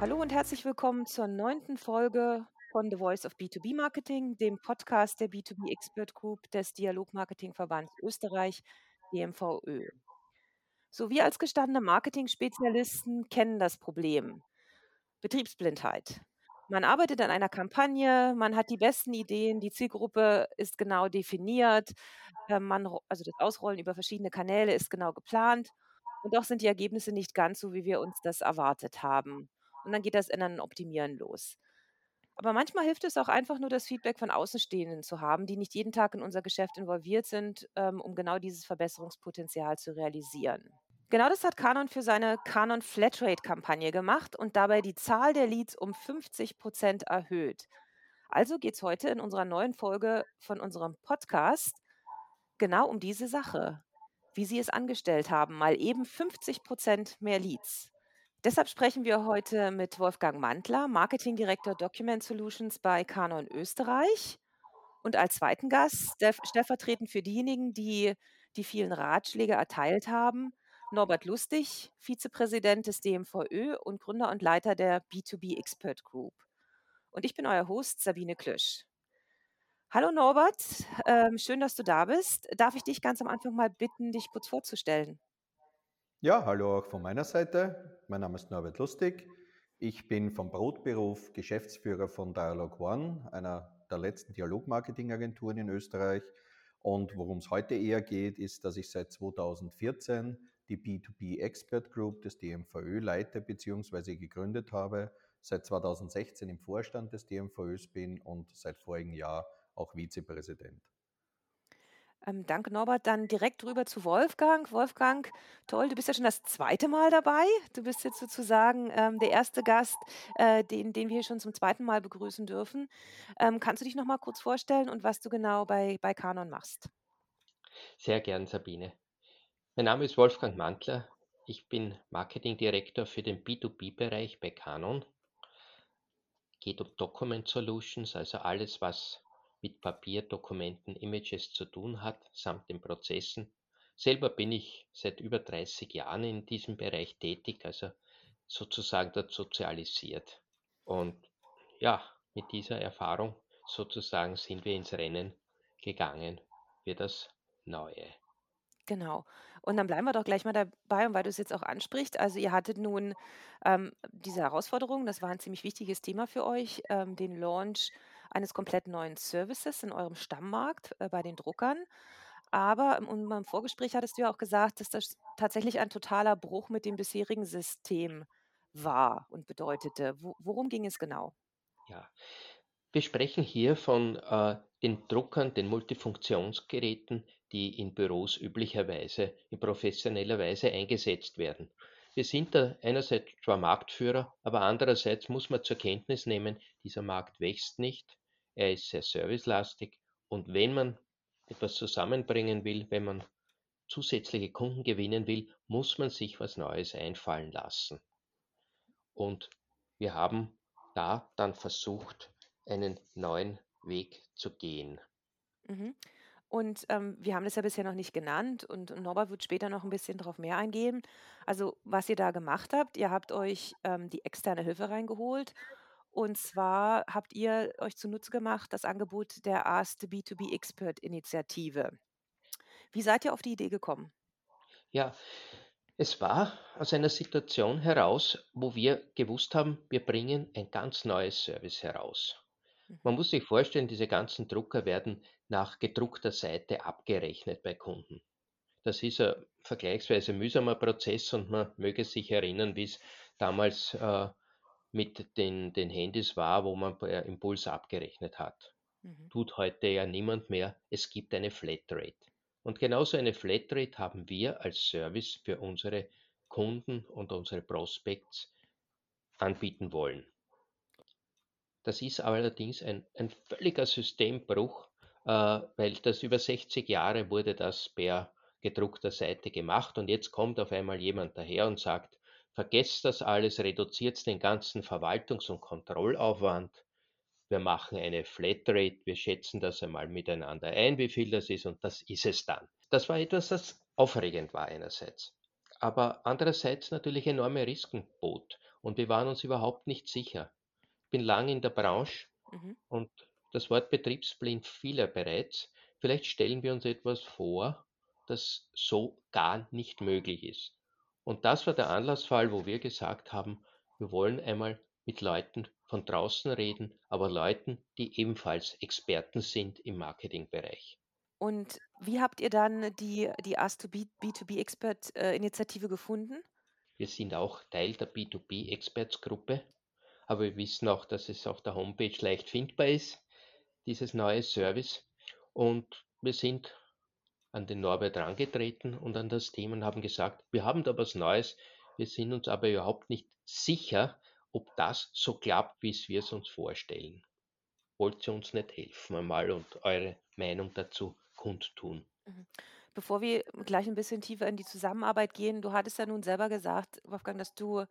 Hallo und herzlich willkommen zur neunten Folge von The Voice of B2B Marketing, dem Podcast der B2B Expert Group des Dialogmarketingverbands Österreich, DMVÖ. So, wir als gestandene Marketing-Spezialisten kennen das Problem. Betriebsblindheit. Man arbeitet an einer Kampagne, man hat die besten Ideen, die Zielgruppe ist genau definiert, äh, man, also das Ausrollen über verschiedene Kanäle ist genau geplant und doch sind die Ergebnisse nicht ganz so, wie wir uns das erwartet haben. Und dann geht das Ändern Optimieren los. Aber manchmal hilft es auch einfach nur, das Feedback von Außenstehenden zu haben, die nicht jeden Tag in unser Geschäft involviert sind, ähm, um genau dieses Verbesserungspotenzial zu realisieren. Genau das hat Canon für seine Canon Flatrate-Kampagne gemacht und dabei die Zahl der Leads um 50 Prozent erhöht. Also geht es heute in unserer neuen Folge von unserem Podcast genau um diese Sache, wie sie es angestellt haben, mal eben 50 Prozent mehr Leads. Deshalb sprechen wir heute mit Wolfgang Mantler, Marketing Director Document Solutions bei Canon Österreich. Und als zweiten Gast, stellvertretend für diejenigen, die die vielen Ratschläge erteilt haben, Norbert Lustig, Vizepräsident des DMVÖ und Gründer und Leiter der B2B Expert Group. Und ich bin euer Host Sabine Klösch. Hallo Norbert, ähm, schön, dass du da bist. Darf ich dich ganz am Anfang mal bitten, dich kurz vorzustellen? Ja, hallo auch von meiner Seite. Mein Name ist Norbert Lustig. Ich bin vom Brotberuf Geschäftsführer von Dialog One, einer der letzten Dialogmarketingagenturen in Österreich. Und worum es heute eher geht, ist, dass ich seit 2014 die B2B Expert Group des DMVÖ leite bzw. gegründet habe, seit 2016 im Vorstand des DMVÖs bin und seit vorigem Jahr auch Vizepräsident. Ähm, danke, Norbert. Dann direkt rüber zu Wolfgang. Wolfgang, toll, du bist ja schon das zweite Mal dabei. Du bist jetzt sozusagen ähm, der erste Gast, äh, den, den wir hier schon zum zweiten Mal begrüßen dürfen. Ähm, kannst du dich noch mal kurz vorstellen und was du genau bei, bei Canon machst? Sehr gern, Sabine. Mein Name ist Wolfgang Mantler. Ich bin Marketingdirektor für den B2B-Bereich bei Canon. Geht um Document Solutions, also alles, was mit Papier, Dokumenten, Images zu tun hat, samt den Prozessen. Selber bin ich seit über 30 Jahren in diesem Bereich tätig, also sozusagen dort sozialisiert. Und ja, mit dieser Erfahrung sozusagen sind wir ins Rennen gegangen für das Neue. Genau. Und dann bleiben wir doch gleich mal dabei, und weil du es jetzt auch ansprichst. Also ihr hattet nun ähm, diese Herausforderung, das war ein ziemlich wichtiges Thema für euch, ähm, den Launch eines komplett neuen Services in eurem Stammmarkt äh, bei den Druckern. Aber im, im Vorgespräch hattest du ja auch gesagt, dass das tatsächlich ein totaler Bruch mit dem bisherigen System war und bedeutete. Wo, worum ging es genau? Ja, wir sprechen hier von äh, den Druckern, den Multifunktionsgeräten, die in Büros üblicherweise in professioneller Weise eingesetzt werden. Wir sind da einerseits zwar Marktführer, aber andererseits muss man zur Kenntnis nehmen, dieser Markt wächst nicht, er ist sehr servicelastig und wenn man etwas zusammenbringen will, wenn man zusätzliche Kunden gewinnen will, muss man sich was Neues einfallen lassen. Und wir haben da dann versucht, einen neuen Weg zu gehen. Mhm. Und ähm, wir haben das ja bisher noch nicht genannt und, Norbert wird später noch ein bisschen darauf mehr eingehen. Also was ihr da gemacht habt, ihr habt euch ähm, die externe Hilfe reingeholt und zwar habt ihr euch zunutze gemacht das Angebot der Ask the B2B Expert Initiative. Wie seid ihr auf die Idee gekommen? Ja, es war aus einer Situation heraus, wo wir gewusst haben, wir bringen ein ganz neues Service heraus. Man muss sich vorstellen, diese ganzen Drucker werden nach gedruckter Seite abgerechnet bei Kunden. Das ist ein vergleichsweise mühsamer Prozess und man möge sich erinnern, wie es damals äh, mit den, den Handys war, wo man per Impuls abgerechnet hat. Mhm. Tut heute ja niemand mehr. Es gibt eine Flatrate. Und genauso eine Flatrate haben wir als Service für unsere Kunden und unsere Prospects anbieten wollen. Das ist allerdings ein, ein völliger Systembruch, äh, weil das über 60 Jahre wurde das per gedruckter Seite gemacht und jetzt kommt auf einmal jemand daher und sagt, vergesst das alles, reduziert den ganzen Verwaltungs- und Kontrollaufwand. Wir machen eine Flatrate, wir schätzen das einmal miteinander ein, wie viel das ist und das ist es dann. Das war etwas, das aufregend war einerseits, aber andererseits natürlich enorme Risiken bot. und wir waren uns überhaupt nicht sicher. Ich bin lange in der Branche Mhm. und das Wort betriebsblind fiel ja bereits. Vielleicht stellen wir uns etwas vor, das so gar nicht möglich ist. Und das war der Anlassfall, wo wir gesagt haben, wir wollen einmal mit Leuten von draußen reden, aber Leuten, die ebenfalls Experten sind im Marketingbereich. Und wie habt ihr dann die, die Ask to B2B Expert äh, Initiative gefunden? Wir sind auch Teil der B2B Experts Gruppe, aber wir wissen auch, dass es auf der Homepage leicht findbar ist, dieses neue Service. Und wir sind an den Norbert herangetreten und an das Team und haben gesagt, wir haben da was Neues, wir sind uns aber überhaupt nicht sicher, ob das so klappt, wie es wir es uns vorstellen. Wollt ihr uns nicht helfen einmal und eure Meinung dazu kundtun? Mhm. Bevor wir gleich ein bisschen tiefer in die Zusammenarbeit gehen, du hattest ja nun selber gesagt, Wolfgang, dass du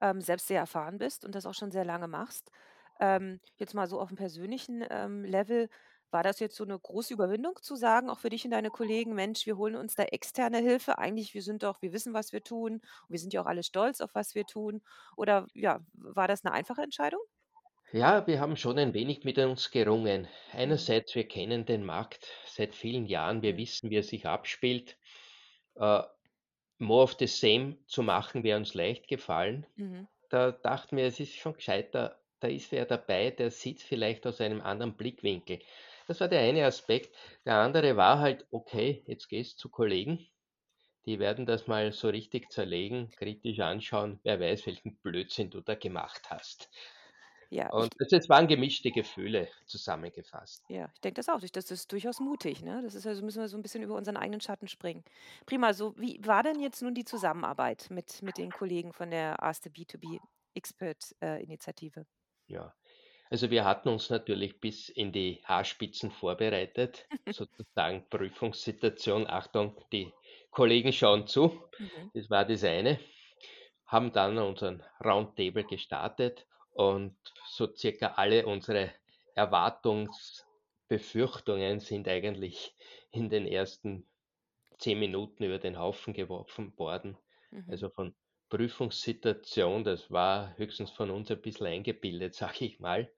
ähm, selbst sehr erfahren bist und das auch schon sehr lange machst. Ähm, jetzt mal so auf dem persönlichen ähm, Level, war das jetzt so eine große Überwindung zu sagen, auch für dich und deine Kollegen: „Mensch, wir holen uns da externe Hilfe. Eigentlich, wir sind doch wir wissen, was wir tun. Und wir sind ja auch alle stolz auf was wir tun.“ Oder ja, war das eine einfache Entscheidung? Ja, wir haben schon ein wenig mit uns gerungen. Mhm. Einerseits, wir kennen den Markt seit vielen Jahren, wir Mhm. wissen, wie er sich abspielt. Äh, more of the same zu machen, wäre uns leicht gefallen. Mhm. Da dachten wir, es ist schon gescheiter, da ist wer dabei, der sieht vielleicht aus einem anderen Blickwinkel. Das war der eine Aspekt. Der andere war halt, okay, jetzt gehst zu Kollegen, die werden das mal so richtig zerlegen, kritisch anschauen, wer weiß, welchen Blödsinn du da gemacht hast. Ja, ich Und es es waren gemischte Gefühle zusammengefasst. ja, ich denke das auch. Ich das ist durchaus mutig, ne? Das ist ja so müssen wir so ein bisschen über unseren eigenen Schatten springen. Prima, so wie war denn jetzt nun die Zusammenarbeit mit mit den Kollegen von der Ask the B2B Expert, äh, Initiative? Ja. Also wir hatten uns natürlich bis in die Haarspitzen vorbereitet, sozusagen Prüfungssituation. Achtung, die Kollegen schauen zu. Mhm. Das war das eine. Haben dann unseren Roundtable gestartet und so circa alle unsere Erwartungsbefürchtungen sind eigentlich in den ersten zehn Minuten über den Haufen geworfen worden. Mhm. Also von Prüfungssituation, das war höchstens von uns ein bisschen eingebildet, sage ich mal.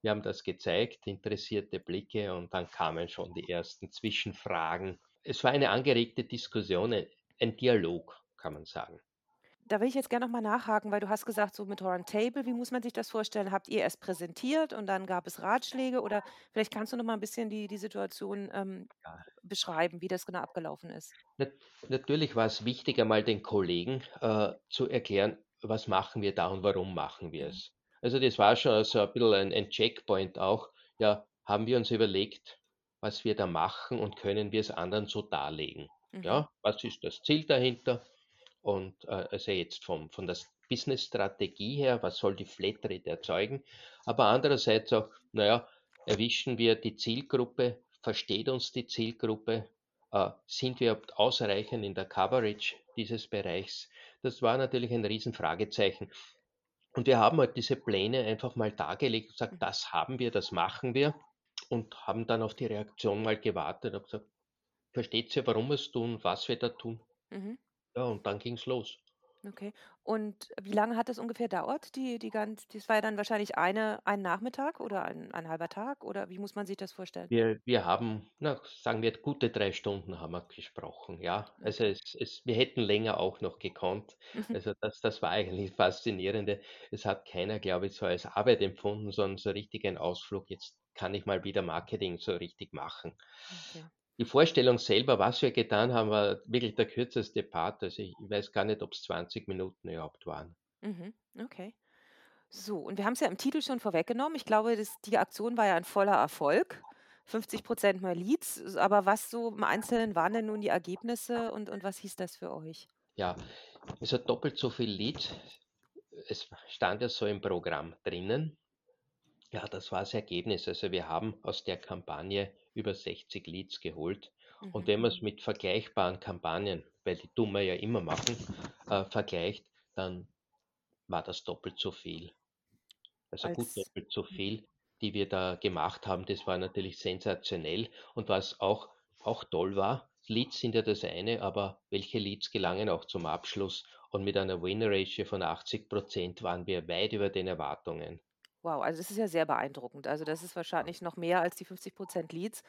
Wir haben das gezeigt, interessierte Blicke und dann kamen schon die ersten Zwischenfragen. Es war eine angeregte Diskussion, ein Dialog, kann man sagen. Da will ich jetzt gerne noch mal nachhaken, weil du hast gesagt, so mit Roundtable, wie muss man sich das vorstellen? Habt ihr erst präsentiert und dann gab es Ratschläge oder vielleicht kannst du noch mal ein bisschen die die Situation, ähm, Ja. beschreiben, wie das genau abgelaufen ist? Nat natürlich war es wichtig, einmal den Kollegen äh, zu erklären, was machen wir da und warum machen wir Mhm. es. Also das war schon so ein bisschen ein, ein Checkpoint auch. Ja, haben wir uns überlegt, was wir da machen und können wir es anderen so darlegen. Mhm. Ja, was ist das Ziel dahinter? Und äh, also jetzt vom, von der Business-Strategie her, was soll die Flatrate erzeugen? Aber andererseits auch, naja, erwischen wir die Zielgruppe, versteht uns die Zielgruppe, äh, sind wir ausreichend in der Coverage dieses Bereichs? Das war natürlich ein Riesenfragezeichen. Und wir haben halt diese Pläne einfach mal dargelegt und gesagt, das haben wir, das machen wir und haben dann auf die Reaktion mal gewartet und gesagt, versteht ihr, warum wir es tun, was wir da tun? Mhm. Ja, und dann ging es los. Okay. Und wie lange hat das ungefähr dauert, die die ganz das war ja dann wahrscheinlich eine ein Nachmittag oder ein ein halber Tag oder wie muss man sich das vorstellen? Wir, wir haben, na, sagen wir, gute drei Stunden haben wir gesprochen, ja. Also Okay. es, es, wir hätten länger auch noch gekonnt. Mhm. Also das, das war eigentlich Faszinierende. Es hat keiner, glaube ich, so als Arbeit empfunden, sondern so richtig ein Ausflug. Jetzt kann ich mal wieder Marketing so richtig machen. Okay. Die Vorstellung selber, was wir getan haben, war wirklich der kürzeste Part. Also ich weiß gar nicht, ob es 20 Minuten überhaupt waren. Mhm. Okay. So, und wir haben es ja im Titel schon vorweggenommen. Ich glaube, das die Aktion war ja ein voller Erfolg. 50% mehr Leads. Aber was so im Einzelnen waren denn nun die Ergebnisse und und was hieß das für euch? Ja, es hat doppelt so viel Leads. Es stand ja so im Programm drinnen. Ja, das war das Ergebnis. Also wir haben aus der Kampagne über 60 Leads geholt. Und Mhm. wenn man es mit vergleichbaren Kampagnen, weil die tun wir ja immer machen, äh, vergleicht, dann war das doppelt so viel. Also gut Als doppelt so mhm. viel, die wir da gemacht haben. Das war natürlich sensationell. Und was auch, auch toll war, Leads sind ja das eine, aber welche Leads gelangen auch zum Abschluss? Und mit einer Win-Ratio von 80 Prozent waren wir weit über den Erwartungen. Wow, also das ist ja sehr beeindruckend. Also das ist wahrscheinlich noch mehr als die 50 Prozent Leads.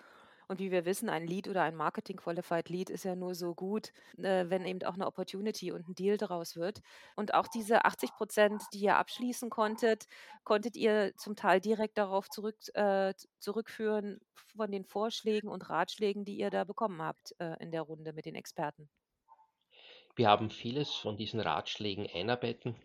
Und wie wir wissen, ein Lead oder ein Marketing Qualified Lead ist ja nur so gut, äh, wenn eben auch eine Opportunity und ein Deal daraus wird. Und auch diese 80 Prozent, die ihr abschließen konntet, konntet ihr zum Teil direkt darauf zurück, äh, zurückführen von den Vorschlägen und Ratschlägen, die ihr da bekommen habt äh, in der Runde mit den Experten. Wir haben vieles von diesen Ratschlägen einarbeiten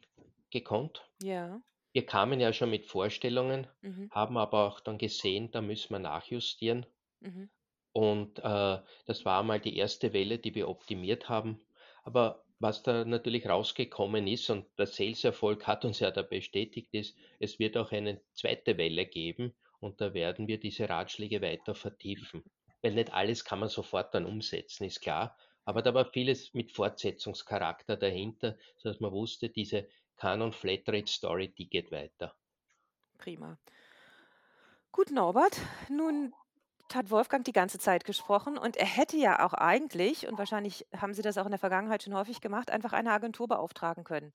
gekonnt. Ja. Wir kamen ja schon mit Vorstellungen, mhm. haben aber auch dann gesehen, da müssen wir nachjustieren. Mhm. Und äh, das war mal die erste Welle, die wir optimiert haben. Aber was da natürlich rausgekommen ist und der Sales-Erfolg hat uns ja da bestätigt, ist, es wird auch eine zweite Welle geben und da werden wir diese Ratschläge weiter vertiefen. Weil nicht alles kann man sofort dann umsetzen, ist klar. Aber da war vieles mit Fortsetzungscharakter dahinter, sodass man wusste, diese Canon Flatrate Story, die geht weiter. Prima. Gut, Norbert. Nun hat Wolfgang die ganze Zeit gesprochen und er hätte ja auch eigentlich, und wahrscheinlich haben Sie das auch in der Vergangenheit schon häufig gemacht, einfach eine Agentur beauftragen können.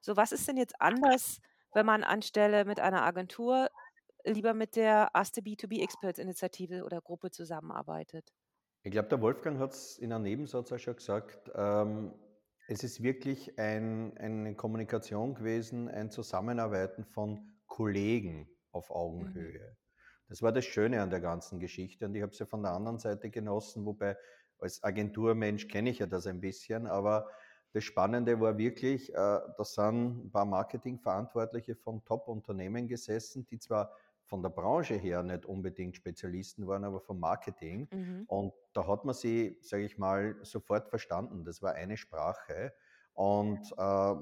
So, was ist denn jetzt anders, wenn man anstelle mit einer Agentur lieber mit der Aste B2B Experts Initiative oder Gruppe zusammenarbeitet? Ich glaube, der Wolfgang hat es in einem Nebensatz auch schon gesagt. Ähm, es ist wirklich ein, eine Kommunikation gewesen, ein Zusammenarbeiten von Kollegen auf mhm. Augenhöhe. Das war das Schöne an der ganzen Geschichte und ich habe es ja von der anderen Seite genossen, wobei als Agenturmensch kenne ich ja das ein bisschen, aber das Spannende war wirklich, äh, da sind ein paar Marketingverantwortliche von Top-Unternehmen gesessen, die zwar von der Branche her nicht unbedingt Spezialisten waren, aber vom Marketing. Mhm. Und da hat man sie, sage ich mal, sofort verstanden. Das war eine Sprache. Und äh,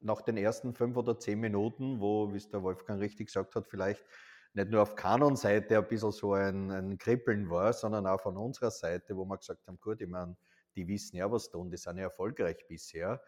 nach den ersten fünf oder zehn Minuten, wo, wie es der Wolfgang richtig gesagt hat, vielleicht nicht nur auf Kanon-Seite ein bisschen so ein, ein Kribbeln war, sondern auch von unserer Seite, wo wir gesagt haben, gut, ich meine, die wissen ja, was tun, die sind ja erfolgreich bisher.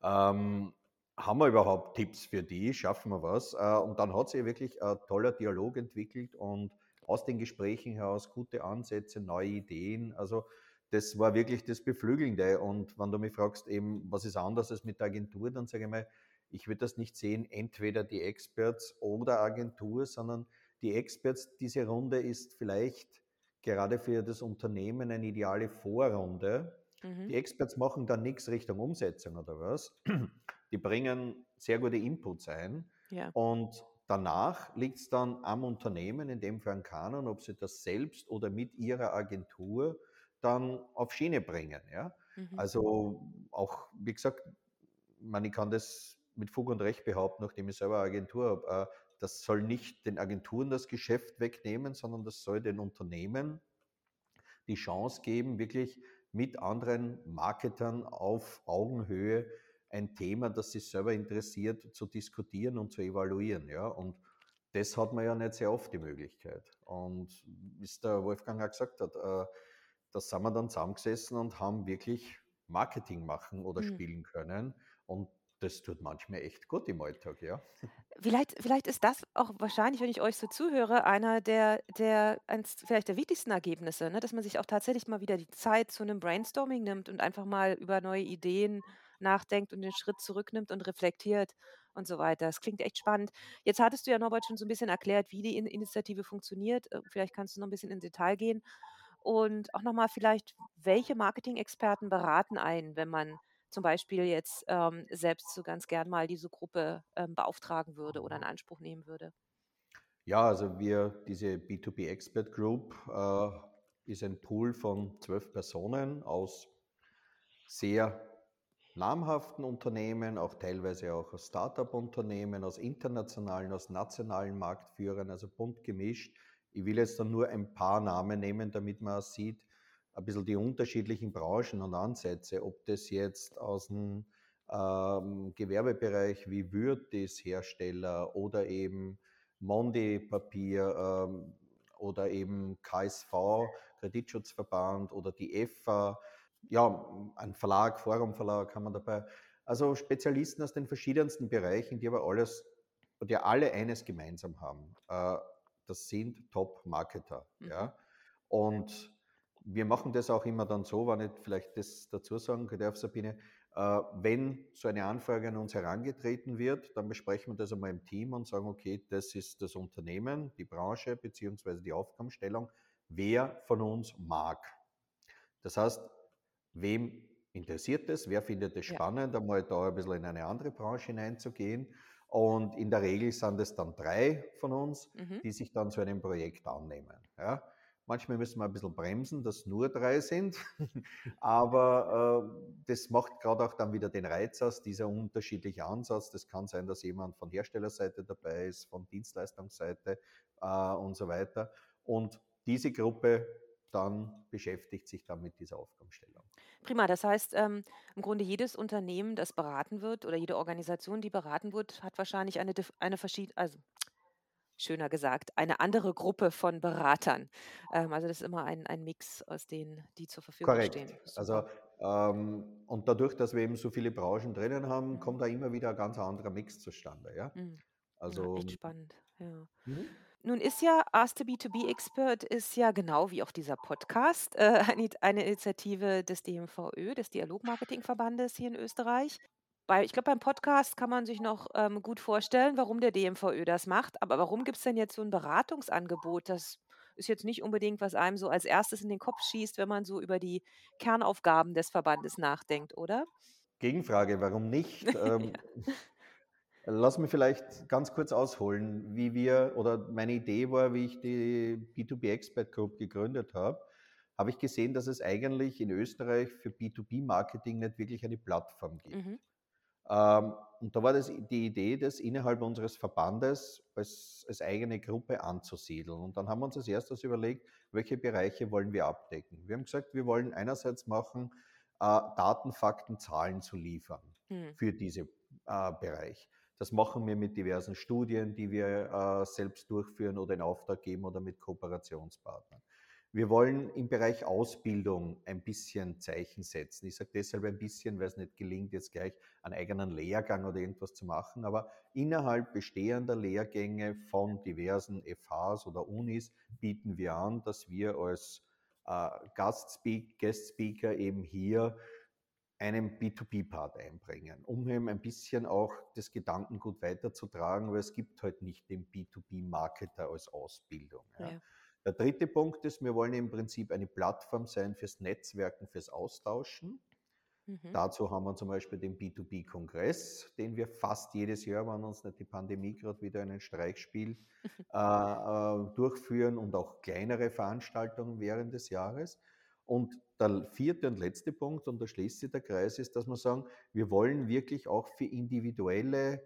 Ähm, haben wir überhaupt Tipps für die? Schaffen wir was? Äh, und dann hat sich wirklich ein toller Dialog entwickelt und aus den Gesprächen heraus gute Ansätze, neue Ideen. Also das war wirklich das Beflügelnde. Und wenn du mich fragst, eben, was ist anders als mit der Agentur, dann sage ich mal, ich würde das nicht sehen, entweder die Experts oder Agentur, sondern die Experts, diese Runde ist vielleicht gerade für das Unternehmen eine ideale Vorrunde. Mhm. Die Experts machen dann nichts Richtung Umsetzung oder was. Die bringen sehr gute Inputs ein. Ja. Und danach liegt es dann am Unternehmen, in dem Fall an Canon, ob sie das selbst oder mit ihrer Agentur dann auf Schiene bringen. Ja? Mhm. Also auch, wie gesagt, man, ich kann das mit Fug und Recht behaupten, nachdem ich selber eine Agentur habe, äh, das soll nicht den Agenturen das Geschäft wegnehmen, sondern das soll den Unternehmen die Chance geben, wirklich mit anderen Marketern auf Augenhöhe ein Thema, das sich selber interessiert, zu diskutieren und zu evaluieren. Ja? Und das hat man ja nicht sehr oft die Möglichkeit. Und wie es der Wolfgang auch gesagt hat, äh, da sind wir dann zusammengesessen und haben wirklich Marketing machen oder mhm. spielen können. Und das tut manchmal echt gut im Alltag, ja. Vielleicht, vielleicht ist das auch wahrscheinlich, wenn ich euch so zuhöre, einer der, der eins vielleicht der wichtigsten Ergebnisse, ne? dass man sich auch tatsächlich mal wieder die Zeit zu einem Brainstorming nimmt und einfach mal über neue Ideen nachdenkt und den Schritt zurücknimmt und reflektiert und so weiter. Das klingt echt spannend. Jetzt hattest du ja, Norbert, schon so ein bisschen erklärt, wie die Initiative funktioniert. Äh, vielleicht kannst du noch ein bisschen ins Detail gehen. Und auch nochmal vielleicht, welche Marketing-Experten beraten einen, wenn man zum Beispiel jetzt ähm, selbst so ganz gern mal diese Gruppe ähm, beauftragen würde oder in Anspruch nehmen würde? Ja, also wir, diese B2B Expert Group äh, ist ein Pool von zwölf Personen aus sehr namhaften Unternehmen, auch teilweise auch aus Startup-Unternehmen, aus internationalen, aus nationalen Marktführern, also bunt gemischt. Ich will jetzt dann nur ein paar Namen nehmen, damit man sieht, ein bisschen die unterschiedlichen Branchen und Ansätze, ob das jetzt aus dem ähm, Gewerbebereich wie Würtis Hersteller oder eben Mondi Papier ähm, oder eben KSV, Kreditschutzverband oder die EFA, ja, ein Verlag, Forum Verlag haben wir dabei. Also Spezialisten aus den verschiedensten Bereichen, die aber alles, die alle eines gemeinsam haben. Äh, das sind Top-Marketer. Mhm. Ja? Und wir machen das auch immer dann so, wenn ich vielleicht das dazu sagen darf, Sabine, äh, wenn so eine Anfrage an uns herangetreten wird, dann besprechen wir das einmal im Team und sagen, okay, das ist das Unternehmen, die Branche beziehungsweise die Aufgabenstellung, wer von uns mag. Das heißt, wem interessiert es, wer findet es spannend, ja. einmal da ein bisschen in eine andere Branche hineinzugehen. Und in der Regel sind es dann drei von uns, mhm. die sich dann zu einem Projekt annehmen. Ja? Manchmal müssen wir ein bisschen bremsen, dass nur drei sind. Aber äh, das macht gerade auch dann wieder den Reiz aus, dieser unterschiedliche Ansatz. Das kann sein, dass jemand von Herstellerseite dabei ist, von Dienstleistungsseite äh, und so weiter. Und diese Gruppe dann beschäftigt sich dann mit dieser Aufgabenstellung. Prima, das heißt, ähm, im Grunde jedes Unternehmen, das beraten wird oder jede Organisation, die beraten wird, hat wahrscheinlich eine, eine verschiedene, also schöner gesagt, eine andere Gruppe von Beratern. Ähm, also das ist immer ein, ein Mix aus denen, die zur Verfügung Korrekt. stehen. Also ähm, und dadurch, dass wir eben so viele Branchen drinnen haben, mhm. kommt da immer wieder ein ganz anderer Mix zustande. Ja? Mhm. Also ja, echt spannend. Ja. Mhm. Nun ist ja Ask the B2B Expert ist ja genau wie auch dieser Podcast äh, eine, Initiative des DMVÖ, des Dialogmarketingverbandes hier in Österreich. Bei, ich glaube, beim Podcast kann man sich noch ähm, gut vorstellen, warum der DMVÖ das macht. Aber warum gibt es denn jetzt so ein Beratungsangebot? Das ist jetzt nicht unbedingt, was einem so als erstes in den Kopf schießt, wenn man so über die Kernaufgaben des Verbandes nachdenkt, oder? Gegenfrage, warum nicht? Ähm, Lass mich vielleicht ganz kurz ausholen, wie wir, oder meine Idee war, wie ich die B2B Expert Group gegründet habe, habe ich gesehen, dass es eigentlich in Österreich für B2B-Marketing nicht wirklich eine Plattform gibt. Mhm. Ähm, und da war das die Idee, das innerhalb unseres Verbandes als, als, eigene Gruppe anzusiedeln. Und dann haben wir uns als erstes überlegt, welche Bereiche wollen wir abdecken. Wir haben gesagt, wir wollen einerseits machen, äh, Daten, Fakten, Zahlen zu liefern mhm. für diesen äh, Bereich. Das machen wir mit diversen Studien, die wir äh, selbst durchführen oder in Auftrag geben oder mit Kooperationspartnern. Wir wollen im Bereich Ausbildung ein bisschen Zeichen setzen. Ich sage deshalb ein bisschen, weil es nicht gelingt, jetzt gleich einen eigenen Lehrgang oder irgendwas zu machen, aber innerhalb bestehender Lehrgänge von diversen FHs oder Unis bieten wir an, dass wir als äh, Gastspeaker eben hier einen B2B-Part einbringen, um eben ein bisschen auch das Gedankengut weiterzutragen, weil es gibt halt nicht den B2B-Marketer als Ausbildung. Ja. Ja. Der dritte Punkt ist, wir wollen im Prinzip eine Plattform sein fürs Netzwerken, fürs Austauschen. Mhm. Dazu haben wir zum Beispiel den B2B-Kongress, den wir fast jedes Jahr, wenn uns nicht die Pandemie gerade wieder einen Streich spielt, äh, äh, durchführen und auch kleinere Veranstaltungen während des Jahres. Und der vierte und letzte Punkt, und da schließt sich der Kreis, ist, dass wir sagen, wir wollen wirklich auch für individuelle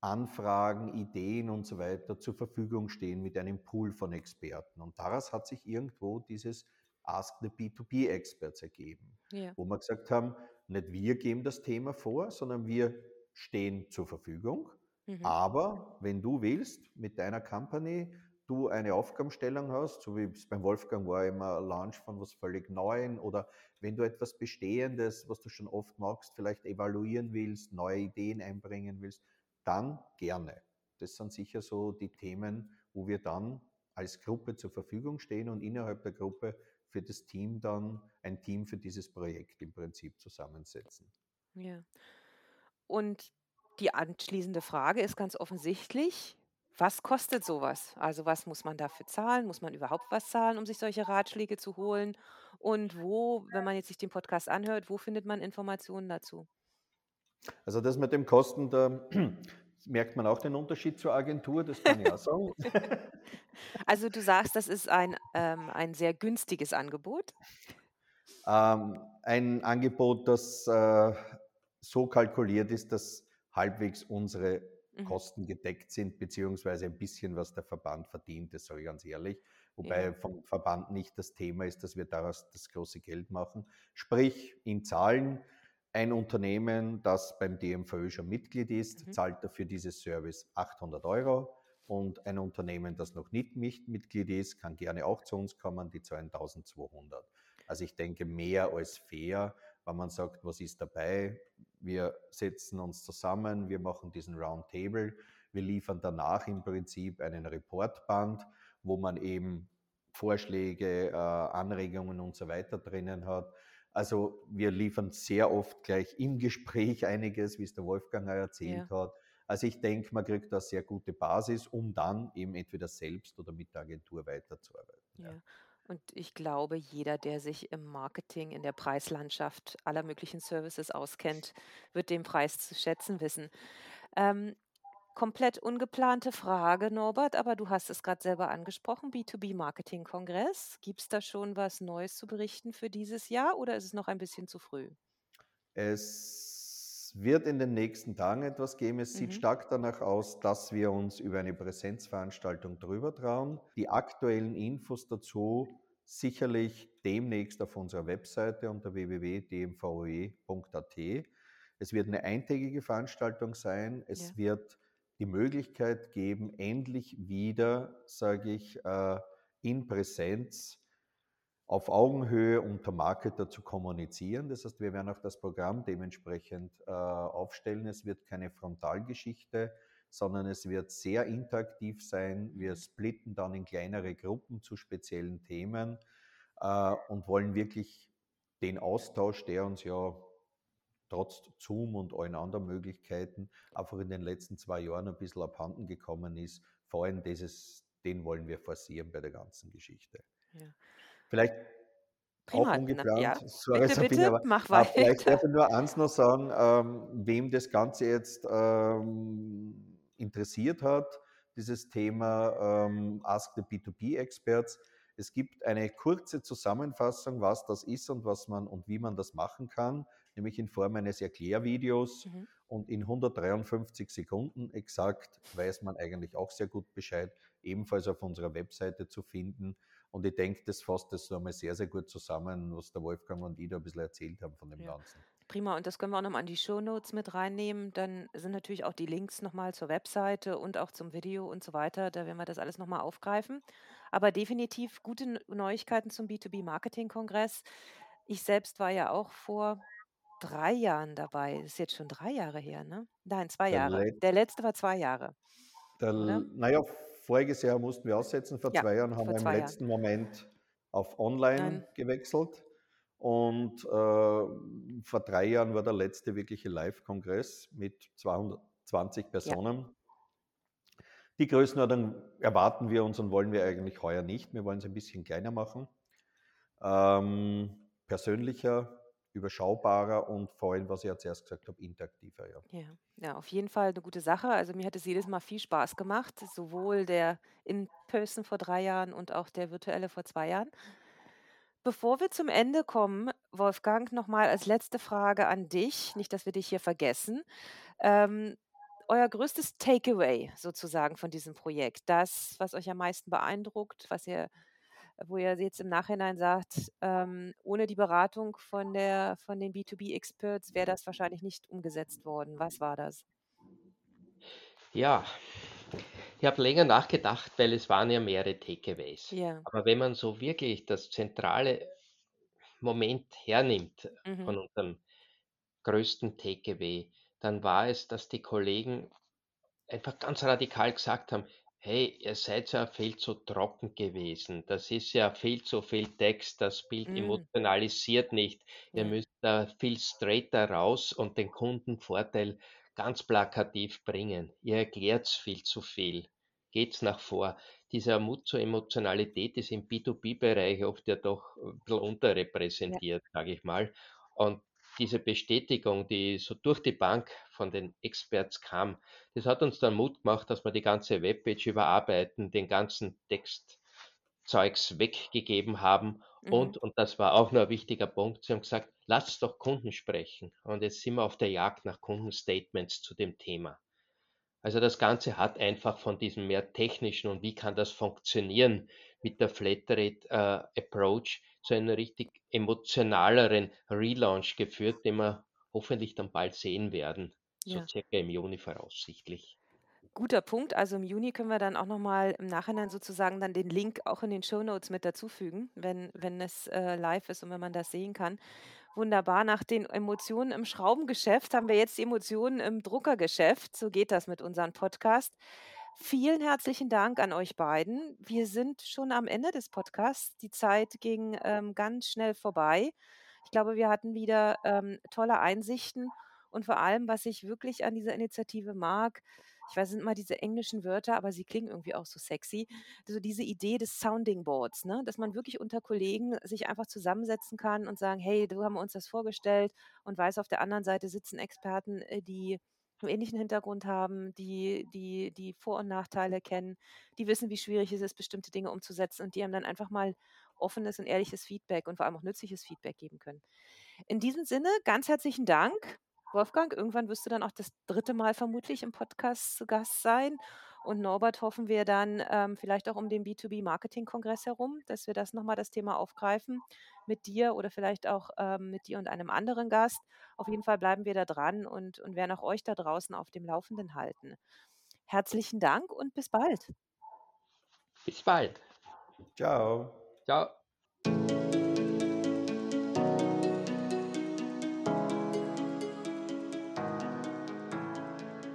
Anfragen, Ideen und so weiter zur Verfügung stehen mit einem Pool von Experten. Und daraus hat sich irgendwo dieses Ask the B2B Experts ergeben, ja. wo wir gesagt haben, nicht wir geben das Thema vor, sondern wir stehen zur Verfügung. Mhm. Aber wenn du willst, mit deiner Company du eine Aufgabenstellung hast, so wie es beim Wolfgang war, immer Launch von was völlig Neuem oder wenn du etwas Bestehendes, was du schon oft machst, vielleicht evaluieren willst, neue Ideen einbringen willst, dann gerne. Das sind sicher so die Themen, wo wir dann als Gruppe zur Verfügung stehen und innerhalb der Gruppe für das Team dann ein Team für dieses Projekt im Prinzip zusammensetzen. Ja. Und die anschließende Frage ist ganz offensichtlich, was kostet sowas? Also was muss man dafür zahlen? Muss man überhaupt was zahlen, um sich solche Ratschläge zu holen? Und wo, wenn man jetzt sich den Podcast anhört, wo findet man Informationen dazu? Also das mit dem Kosten, da merkt man auch den Unterschied zur Agentur, das kann ich auch sagen. Also du sagst, das ist ein, ähm, ein sehr günstiges Angebot. Ähm, ein Angebot, das äh, so kalkuliert ist, dass halbwegs unsere Mhm. Kosten gedeckt sind, beziehungsweise ein bisschen, was der Verband verdient, das sage ich ganz ehrlich. Wobei ja. vom Verband nicht das Thema ist, dass wir daraus das große Geld machen. Sprich, in Zahlen, ein Unternehmen, das beim DMVÖ schon Mitglied ist, mhm. zahlt dafür dieses Service 800 Euro. Und ein Unternehmen, das noch nicht Mitglied ist, kann gerne auch zu uns kommen, die zahlen 1200. Also ich denke, mehr als fair wenn man sagt, was ist dabei. Wir setzen uns zusammen, wir machen diesen Roundtable, wir liefern danach im Prinzip einen Reportband, wo man eben Vorschläge, äh, Anregungen und so weiter drinnen hat. Also wir liefern sehr oft gleich im Gespräch einiges, wie es der Wolfgang auch erzählt ja. hat. Also ich denke, man kriegt da sehr gute Basis, um dann eben entweder selbst oder mit der Agentur weiterzuarbeiten. Ja. ja. Und ich glaube, jeder, der sich im Marketing, in der Preislandschaft aller möglichen Services auskennt, wird den Preis zu schätzen wissen. Ähm, komplett ungeplante Frage, Norbert, aber du hast es gerade selber angesprochen, B2B-Marketing-Kongress. Gibt es da schon was Neues zu berichten für dieses Jahr oder ist es noch ein bisschen zu früh? Es wird in den nächsten Tagen etwas geben. Es mhm. sieht stark danach aus, dass wir uns über eine Präsenzveranstaltung drüber trauen. Die aktuellen Infos dazu sicherlich demnächst auf unserer Webseite unter www.dmvoe.at. Es wird eine eintägige Veranstaltung sein. Es ja. wird die Möglichkeit geben, endlich wieder, sage ich, äh, in Präsenz auf Augenhöhe unter Marketer zu kommunizieren. Das heißt, wir werden auch das Programm dementsprechend äh, aufstellen. Es wird keine Frontalgeschichte, sondern es wird sehr interaktiv sein. Wir splitten dann in kleinere Gruppen zu speziellen Themen äh, und wollen wirklich den Austausch, der uns ja trotz Zoom und allen anderen Möglichkeiten einfach in den letzten zwei Jahren ein bisschen abhanden gekommen ist. Vor allem dieses, den wollen wir forcieren bei der ganzen Geschichte. Ja. Vielleicht Prima, auch ungeplant. Ja. Sorry, bitte, bitte, aber, mach weiter. Vielleicht darf ich nur eins noch sagen, ähm, wem das Ganze jetzt ähm, interessiert hat, dieses Thema ähm, Ask the B2B Experts. Es gibt eine kurze Zusammenfassung, was das ist und was man und wie man das machen kann nämlich in Form eines Erklärvideos. Mhm. Und in 153 Sekunden exakt weiß man eigentlich auch sehr gut Bescheid, ebenfalls auf unserer Webseite zu finden. Und ich denke, das fasst das so einmal sehr, sehr gut zusammen, was der Wolfgang und ich da ein bisschen erzählt haben von dem ja. Ganzen. Prima, und das können wir auch nochmal an die Shownotes mit reinnehmen. Dann sind natürlich auch die Links nochmal zur Webseite und auch zum Video und so weiter. Da werden wir das alles nochmal aufgreifen. Aber definitiv gute Neuigkeiten zum B2B-Marketing-Kongress. Ich selbst war ja auch vor drei Jahren dabei. Das ist jetzt schon drei Jahre her, ne? Nein, zwei Der Jahre. Let Der letzte war zwei Jahre, Der, naja, voriges Jahr mussten wir aussetzen. Vor Ja, zwei Jahren haben wir im Jahren. letzten Moment auf online Nein. gewechselt. Und äh, vor drei Jahren war der letzte wirkliche Live-Kongress mit 220 Ja. Personen. Die Größenordnung erwarten wir uns und wollen wir eigentlich heuer nicht. Wir wollen es ein bisschen kleiner machen. Ähm, persönlicher, überschaubarer und vor allem, was ich ja zuerst gesagt habe, interaktiver. Ja. Ja, ja, auf jeden Fall eine gute Sache. Also mir hat es jedes Mal viel Spaß gemacht, sowohl der In-Person vor drei Jahren und auch der virtuelle vor zwei Jahren. Bevor wir zum Ende kommen, Wolfgang, nochmal als letzte Frage an dich, nicht, dass wir dich hier vergessen. Ähm, euer größtes Takeaway sozusagen von diesem Projekt, das, was euch am meisten beeindruckt, was ihr wo ihr jetzt im Nachhinein sagt, ähm, ohne die Beratung von, der, von den B2B-Experts wäre das wahrscheinlich nicht umgesetzt worden. Was war das? Ja, ich habe länger nachgedacht, weil es waren ja mehrere Takeaways. Ja. Aber wenn man so wirklich das zentrale Moment hernimmt mhm. von unserem größten Takeaway, dann war es, dass die Kollegen einfach ganz radikal gesagt haben, Hey, ihr seid ja viel zu trocken gewesen. Das ist ja viel zu viel Text. Das Bild Mm, emotionalisiert nicht. Ihr ja. müsst da viel straighter raus und den Kundenvorteil ganz plakativ bringen. Ihr erklärt viel zu viel. Geht's nach vor. Dieser Mut zur Emotionalität ist im B2B-Bereich oft ja doch ein bisschen Ja. unterrepräsentiert, sage ich mal. Und diese Bestätigung, die so durch die Bank von den Experts kam, das hat uns dann Mut gemacht, dass wir die ganze Webpage überarbeiten, den ganzen Textzeugs weggegeben haben mhm. und, und das war auch noch ein wichtiger Punkt, sie haben gesagt, lasst doch Kunden sprechen. Und jetzt sind wir auf der Jagd nach Kundenstatements zu dem Thema. Also das Ganze hat einfach von diesem mehr technischen und wie kann das funktionieren mit der Flatrate äh, Approach zu einem richtig emotionaleren Relaunch geführt, den wir hoffentlich dann bald sehen werden. So Ja. circa im Juni voraussichtlich. Guter Punkt. Also im Juni können wir dann auch nochmal im Nachhinein sozusagen dann den Link auch in den Show Notes mit dazufügen, wenn, wenn es äh, live ist und wenn man das sehen kann. Wunderbar. Nach den Emotionen im Schraubengeschäft haben wir jetzt die Emotionen im Druckergeschäft. So geht das mit unserem Podcast. Vielen herzlichen Dank an euch beiden. Wir sind schon am Ende des Podcasts. Die Zeit ging ähm, ganz schnell vorbei. Ich glaube, wir hatten wieder ähm, tolle Einsichten und vor allem, was ich wirklich an dieser Initiative mag, ich weiß, sind immer diese englischen Wörter, aber sie klingen irgendwie auch so sexy. Also diese Idee des Sounding Boards, ne? dass man wirklich unter Kollegen sich einfach zusammensetzen kann und sagen, hey, du haben uns das vorgestellt und weiß, auf der anderen Seite sitzen Experten, äh, die einen ähnlichen Hintergrund haben, die, die, die Vor- und Nachteile kennen, die wissen, wie schwierig es ist, bestimmte Dinge umzusetzen und die haben dann einfach mal offenes und ehrliches Feedback und vor allem auch nützliches Feedback geben können. In diesem Sinne, ganz herzlichen Dank. Wolfgang, irgendwann wirst du dann auch das dritte Mal vermutlich im Podcast zu Gast sein. Und Norbert hoffen wir dann ähm, vielleicht auch um den B2B-Marketing-Kongress herum, dass wir das nochmal das Thema aufgreifen mit dir oder vielleicht auch ähm, mit dir und einem anderen Gast. Auf jeden Fall bleiben wir da dran und, und werden auch euch da draußen auf dem Laufenden halten. Herzlichen Dank und bis bald. Bis bald. Ciao. Ciao.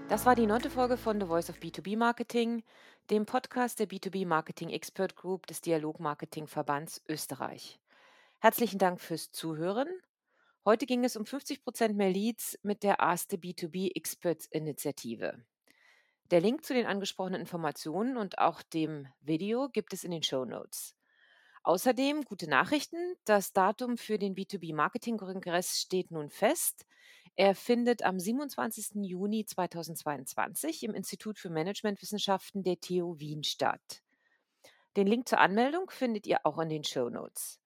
Das war die neunte Folge von The Voice of B2B Marketing, dem Podcast der B2B Marketing Expert Group des Dialog Marketing Verbands Österreich. Herzlichen Dank fürs Zuhören. Heute ging es um 50% mehr Leads mit der erste B2B Experts Initiative. Der Link zu den angesprochenen Informationen und auch dem Video gibt es in den Show Notes. Außerdem gute Nachrichten. Das Datum für den B2B Marketing Kongress steht nun fest. Er findet am 27. Juni 2022 im Institut für Managementwissenschaften der TU Wien statt. Den Link zur Anmeldung findet ihr auch in den Show Notes.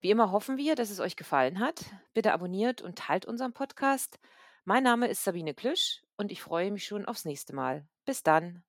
Wie immer hoffen wir, dass es euch gefallen hat. Bitte abonniert und teilt unseren Podcast. Mein Name ist Sabine Klüsch und ich freue mich schon aufs nächste Mal. Bis dann.